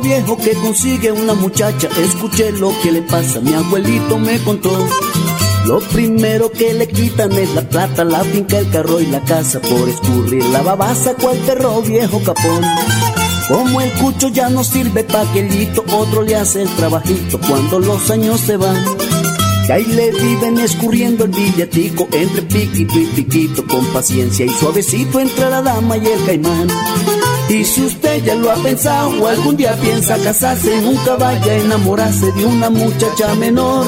Viejo que consigue una muchacha, escuché lo que le pasa, mi abuelito me contó. Lo primero que le quitan es la plata, la finca, el carro y la casa por escurrir la babasa cual perro viejo capón. Como el cucho ya no sirve pa' que otro le hace el trabajito cuando los años se van. Y ahí le viven escurriendo el billetico entre piquito y piquito con paciencia y suavecito entre la dama y el caimán. Y si usted ya lo ha pensado o algún día piensa casarse, nunca vaya a enamorarse de una muchacha menor.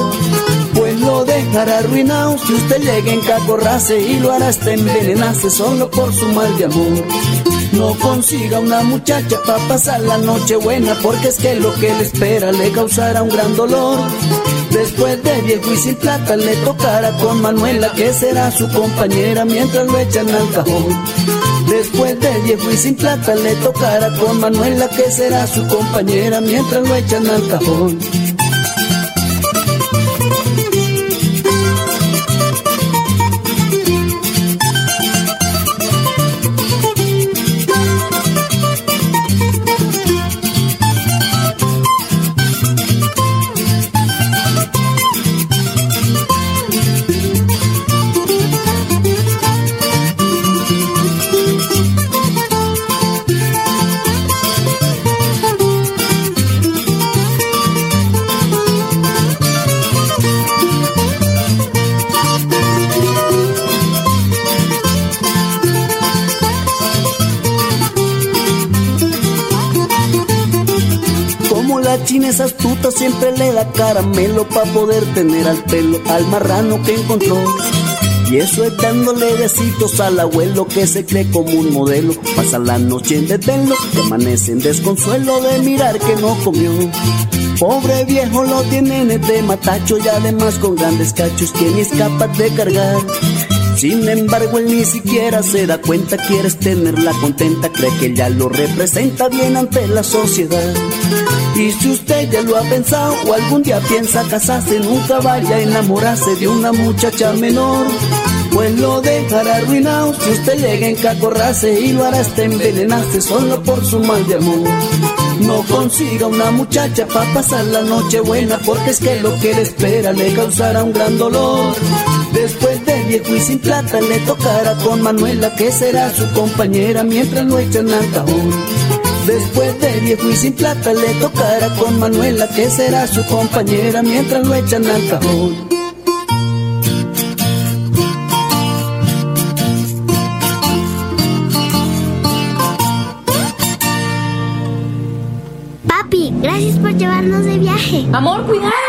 Pues lo dejará arruinado si usted llega en cacorrase y lo hará hasta envenenarse solo por su mal de amor. No consiga una muchacha para pasar la noche buena, porque es que lo que le espera le causará un gran dolor. Después de viejo y sin plata le tocará con Manuela, que será su compañera mientras lo echan al cajón. Después de viejo y sin plata le tocará con Manuela que será su compañera mientras lo echan al cajón. Es astuta siempre le da caramelo pa' poder tener al pelo al marrano que encontró. Y eso es dándole besitos al abuelo que se cree como un modelo. Pasa la noche en desvelo, que amanece en desconsuelo de mirar que no comió. Pobre viejo lo tienen de matacho y además con grandes cachos que ni capaz de cargar. Sin embargo, él ni siquiera se da cuenta, quieres tenerla contenta, cree que ya lo representa bien ante la sociedad. Y si usted ya lo ha pensado o algún día piensa casarse, nunca vaya a enamorarse de una muchacha menor. Pues lo dejará arruinado si usted llega en cacorrase y lo hará hasta envenenarse solo por su mal de amor. No consiga una muchacha para pasar la noche buena porque es que lo que le espera le causará un gran dolor. Después de viejo y sin plata le tocará con Manuela que será su compañera mientras lo echan al cajón. Después de viejo y sin plata le tocará con Manuela que será su compañera mientras lo echan al cajón. Papi, gracias por llevarnos de viaje. Amor, cuidado.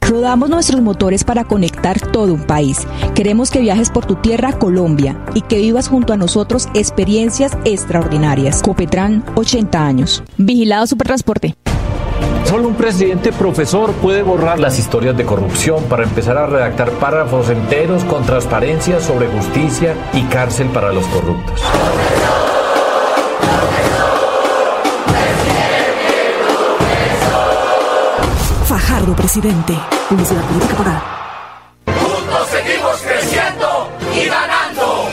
Rodamos nuestros motores para conectar todo un país. Queremos que viajes por tu tierra, Colombia, y que vivas junto a nosotros experiencias extraordinarias. Copetran, 80 años. Vigilado Supertransporte. Solo un presidente profesor puede borrar las historias de corrupción para empezar a redactar párrafos enteros con transparencia sobre justicia y cárcel para los corruptos. Fajardo, presidente. Publicidad política pagada. Juntos seguimos creciendo y ganando.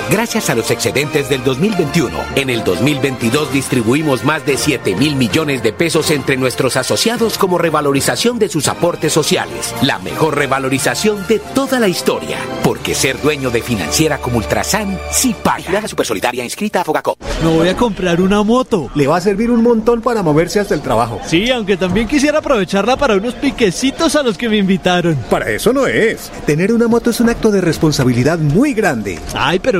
Gracias a los excedentes del 2021. En el 2022 distribuimos más de 7 mil millones de pesos entre nuestros asociados como revalorización de sus aportes sociales. La mejor revalorización de toda la historia. Porque ser dueño de financiera como Ultrasan sí paga. La Supersolidaria inscrita a Fogacop. No voy a comprar una moto. Le va a servir un montón para moverse hasta el trabajo. Sí, aunque también quisiera aprovecharla para unos piquecitos a los que me invitaron. Para eso no es. Tener una moto es un acto de responsabilidad muy grande. Ay, pero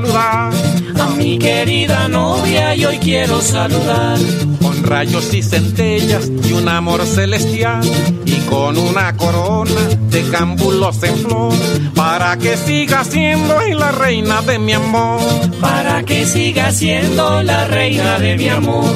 Saludar. A mi querida novia y hoy quiero saludar. Con rayos y centellas y un amor celestial. Y con una corona de cámbulos en flor. Para que siga siendo la reina de mi amor. Para que siga siendo la reina de mi amor.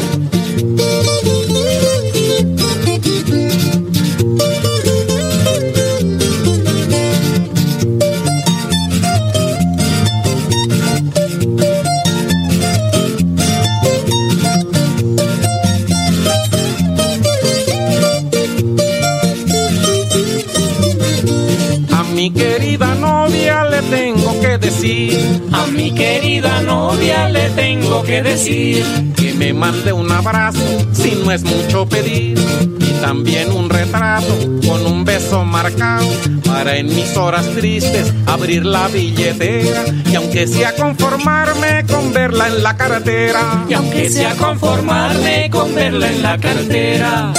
A mi querida novia le tengo que decir que me mande un abrazo si no es mucho pedir. Y también un retrato con un beso marcado para en mis horas tristes abrir la billetera. Y aunque sea conformarme con verla en la cartera. Y aunque sea conformarme con verla en la cartera.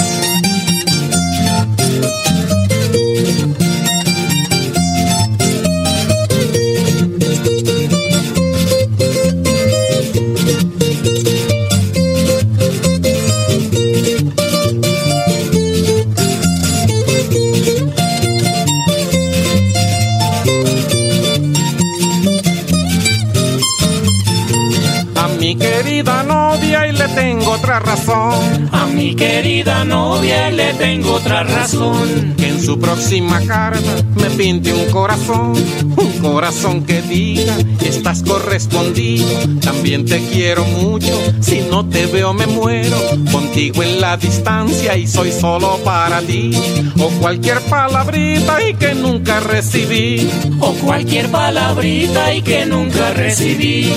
Otra razón. Que en su próxima carta me pinte un corazón. Un corazón que diga, estás correspondido. También te quiero mucho. Si no te veo me muero. Contigo en la distancia y soy solo para ti. O cualquier palabrita y que nunca recibí. O cualquier palabrita y que nunca recibí.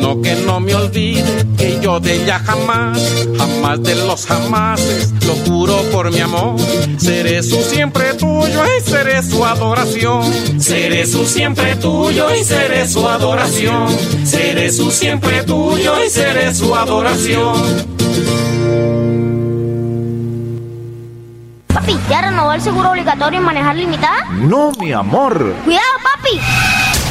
Sino que no me olvide que yo de ella jamás, jamás de los jamases, lo juro por mi amor. Seré su siempre tuyo y seré su adoración. Seré su siempre tuyo y seré su adoración. Seré su siempre tuyo y seré su adoración. ¿Ya renovó el seguro obligatorio en manejar limitada? No, mi amor. Cuidado, papi.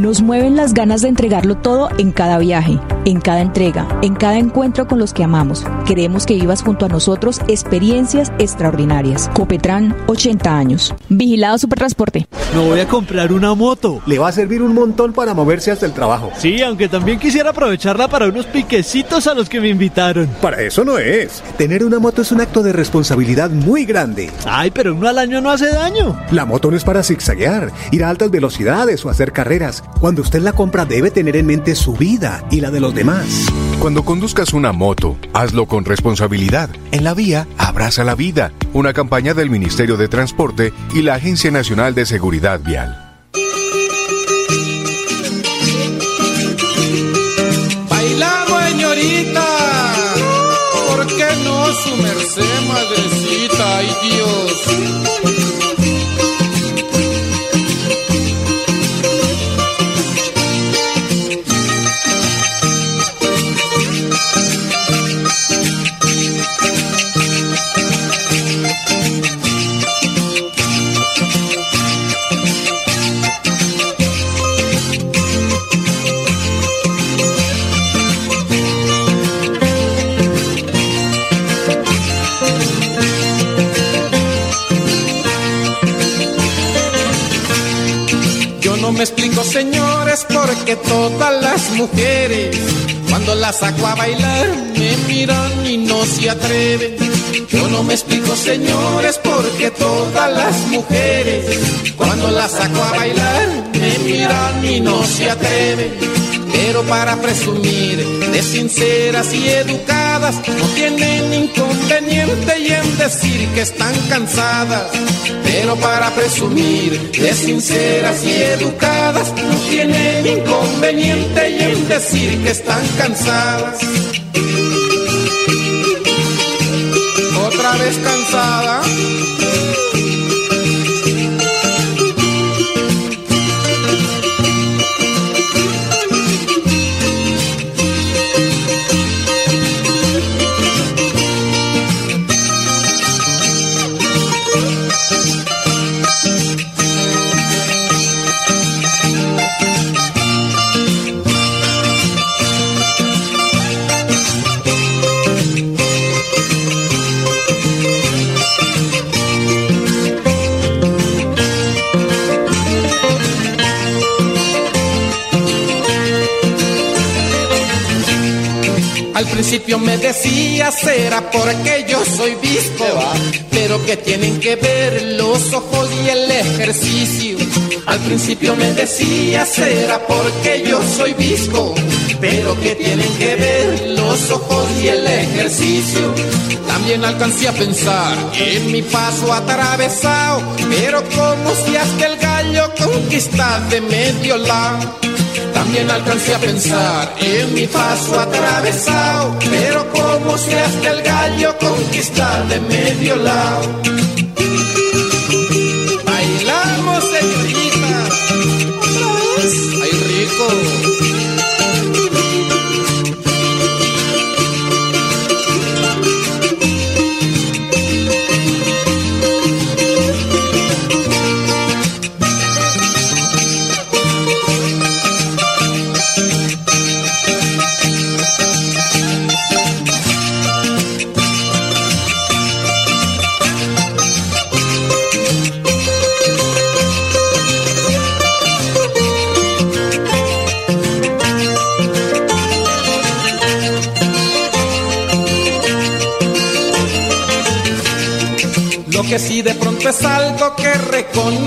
Nos mueven las ganas de entregarlo todo en cada viaje, en cada entrega, en cada encuentro con los que amamos. Queremos que vivas junto a nosotros experiencias extraordinarias. Copetran, 80 años. Vigilado Supertransporte. No voy a comprar una moto. Le va a servir un montón para moverse hasta el trabajo. Sí, aunque también quisiera aprovecharla para unos piquecitos a los que me invitaron. Para eso no es. Tener una moto es un acto de responsabilidad muy grande. Ay, pero uno al año no hace daño. La moto no es para zigzaguear, ir a altas velocidades o hacer carreras. Cuando usted la compra debe tener en mente su vida y la de los demás. Cuando conduzcas una moto, hazlo con responsabilidad. En la vía, abraza la vida. Una campaña del Ministerio de Transporte y la Agencia Nacional de Seguridad Vial. Baila, señorita. ¿Por qué no su merced, madrecita? Ay, Dios. Me explico, señores, porque todas las mujeres, cuando las saco a bailar, me miran y no se atreven. Yo no me explico, señores, porque todas las mujeres, cuando las saco a bailar, me miran y no se atreven. Pero para presumir de sinceras y educadas, no tienen inconveniente y en decir que están cansadas. Pero para presumir de sinceras y educadas, no tienen inconveniente y en decir que están cansadas. Otra vez cansada. Principio me decía será porque yo soy visco, pero que tienen que ver los ojos y el ejercicio. Al principio me decía será porque yo soy visco, pero que tienen que ver los ojos y el ejercicio. También alcancé a pensar en mi paso atravesado, pero como si hasta el gallo conquista de medio lado. También alcancé a pensar en mi paso atravesado, pero como si hasta el gallo conquista de medio lado. Bailamos, señorita. Ay, rico.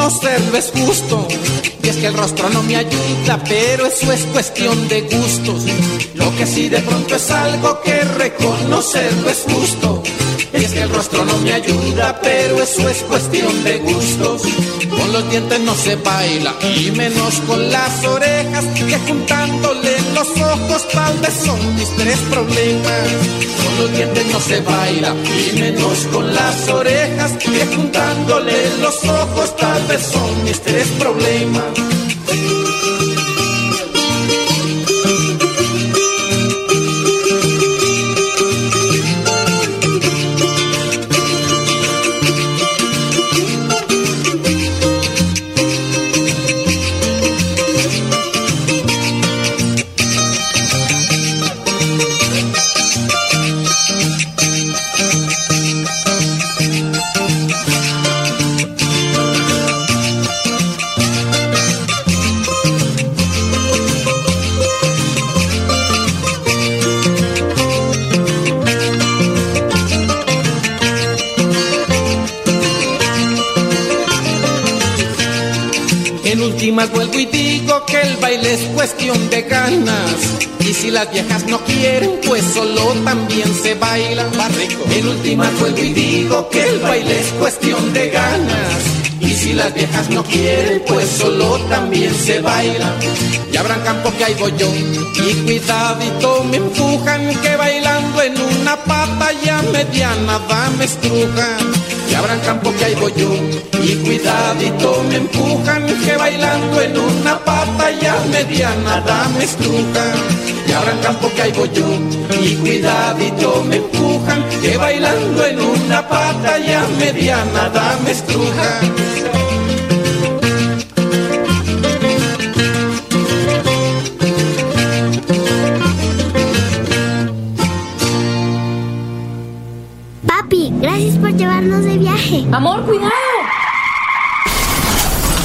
Reconocerlo es justo. Y es que el rostro no me ayuda, pero eso es cuestión de gustos. Lo que sí de pronto es algo que reconocerlo es justo. Es que el rostro no me ayuda, pero eso es cuestión de gustos. Con los dientes no se baila, y menos con las orejas, que juntándole los ojos tal vez son mis tres problemas. Con los dientes no se baila, y menos con las orejas, que juntándole los ojos tal vez son mis tres problemas. Que el baile es cuestión de ganas. Y si las viejas no quieren, pues solo también se baila. Barrico. En últimas vuelvo y digo que el baile es cuestión de ganas. Y si las viejas no quieren, pues solo también se baila. Y habrán campo que hay voy yo. Y cuidadito me empujan que bailando en una pata ya mediana me estrujan. Y habrán campo que hay voy yo. Y cuidadito me empujan que bailando en una pata mediana da me estrujan. Y habrán campo que hay voy yo. Y cuidadito me empujan que bailando en una pata ya mediana da me estrujan. Papi, gracias por llevarnos de viaje. Amor, cuidado.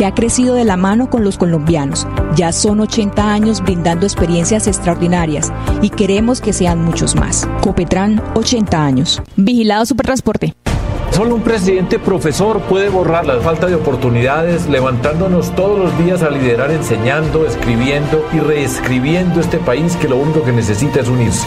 que ha crecido de la mano con los colombianos. Ya son 80 años brindando experiencias extraordinarias y queremos que sean muchos más. Copetran, 80 años. Vigilado Supertransporte. Solo un presidente profesor puede borrar la falta de oportunidades, levantándonos todos los días a liderar, enseñando, escribiendo y reescribiendo este país que lo único que necesita es unirse.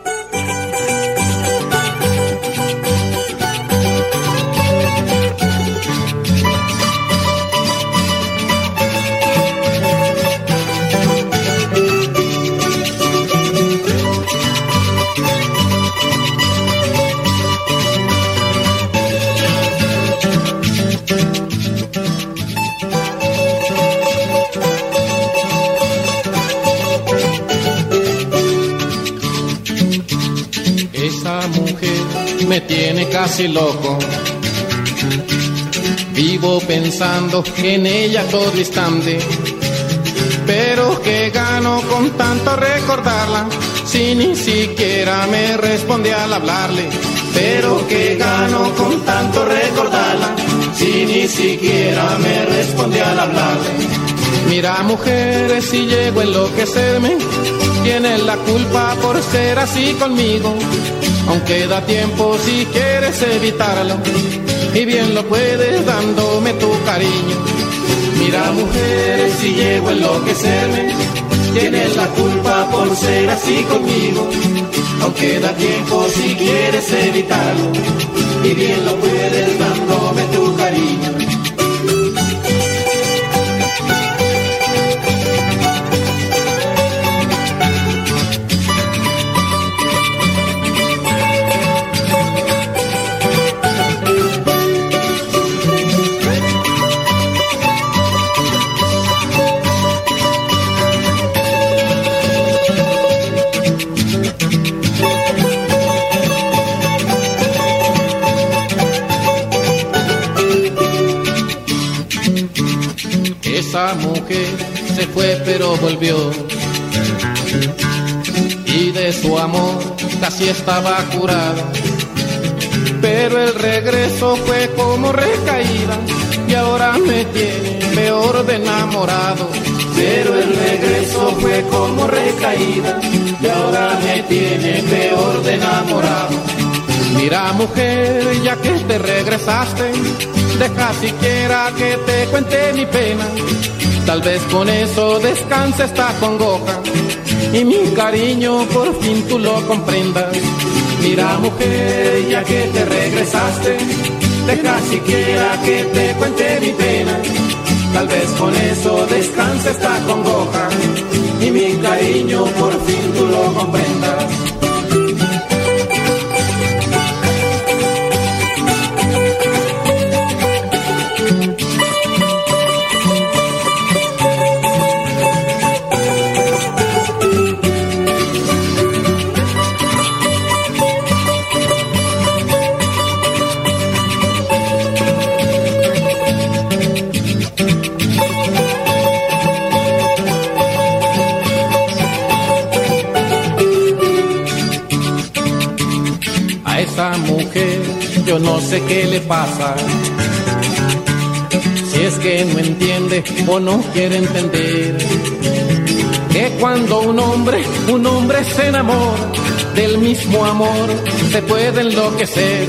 me tiene casi loco. Vivo pensando en ella todo instante. Pero que gano con tanto recordarla, si ni siquiera me responde al hablarle. Pero que gano con tanto recordarla, si ni siquiera me responde al hablarle. Mira mujeres, si llego a enloquecerme, tienes la culpa por ser así conmigo. Aunque da tiempo si quieres evitarlo, y bien lo puedes dándome tu cariño. Mira mujeres, si llego a enloquecerme, tienes la culpa por ser así conmigo. Aunque da tiempo si quieres evitarlo, y bien lo puedes dándome tiene peor de enamorado. Pero el regreso fue como recaída y ahora me tiene peor de enamorado. Mira mujer, ya que te regresaste, deja siquiera que te cuente mi pena. Tal vez con eso descanse esta congoja y mi cariño por fin tú lo comprendas. Mira mujer, ya que te regresaste, deja siquiera que te cuente mi pena. Tal vez con eso descanse esta congoja y mi cariño por fin tú lo comprendas. Si es que no entiende o no quiere entender. Que cuando un hombre, un hombre se enamora del mismo amor, se puede enloquecer.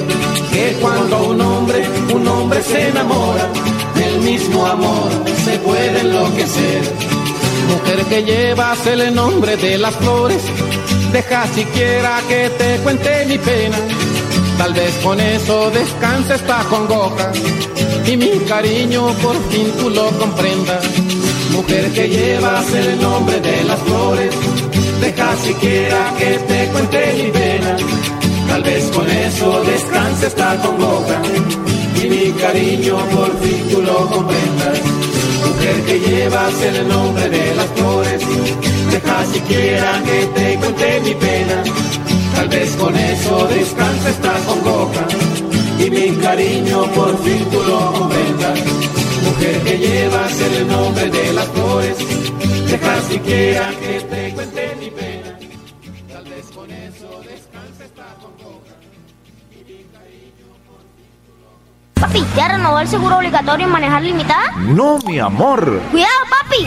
Que cuando un hombre, un hombre se enamora del mismo amor, se puede enloquecer. Mujer que llevas el nombre de las flores, deja siquiera que te cuente mi pena Tal vez con eso descanse esta congoja y mi cariño por fin tú lo comprendas. Mujer que llevas el nombre de las flores, deja siquiera que te cuente mi pena. Tal vez con eso descanse esta congoja y mi cariño por fin tú lo comprendas. Mujer que llevas el nombre de las flores, deja siquiera que te cuente mi pena Tal vez con eso descansa esta congoja y mi cariño por fin tú lo comprendas. Mujer que llevas el nombre de las flores, deja siquiera que te cuente mi pena. Tal vez con eso descansa esta congoja y mi cariño por fin tú lo Papi, ¿ya renovó el seguro obligatorio en manejar limitada? No, mi amor. Cuidado, papi.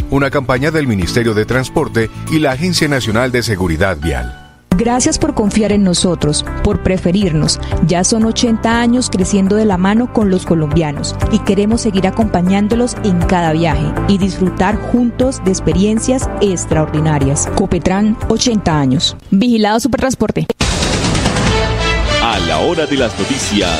Una campaña del Ministerio de Transporte y la Agencia Nacional de Seguridad Vial. Gracias por confiar en nosotros, por preferirnos. Ya son 80 años creciendo de la mano con los colombianos y queremos seguir acompañándolos en cada viaje y disfrutar juntos de experiencias extraordinarias. Copetran, 80 años. Vigilado Supertransporte. A la hora de las noticias,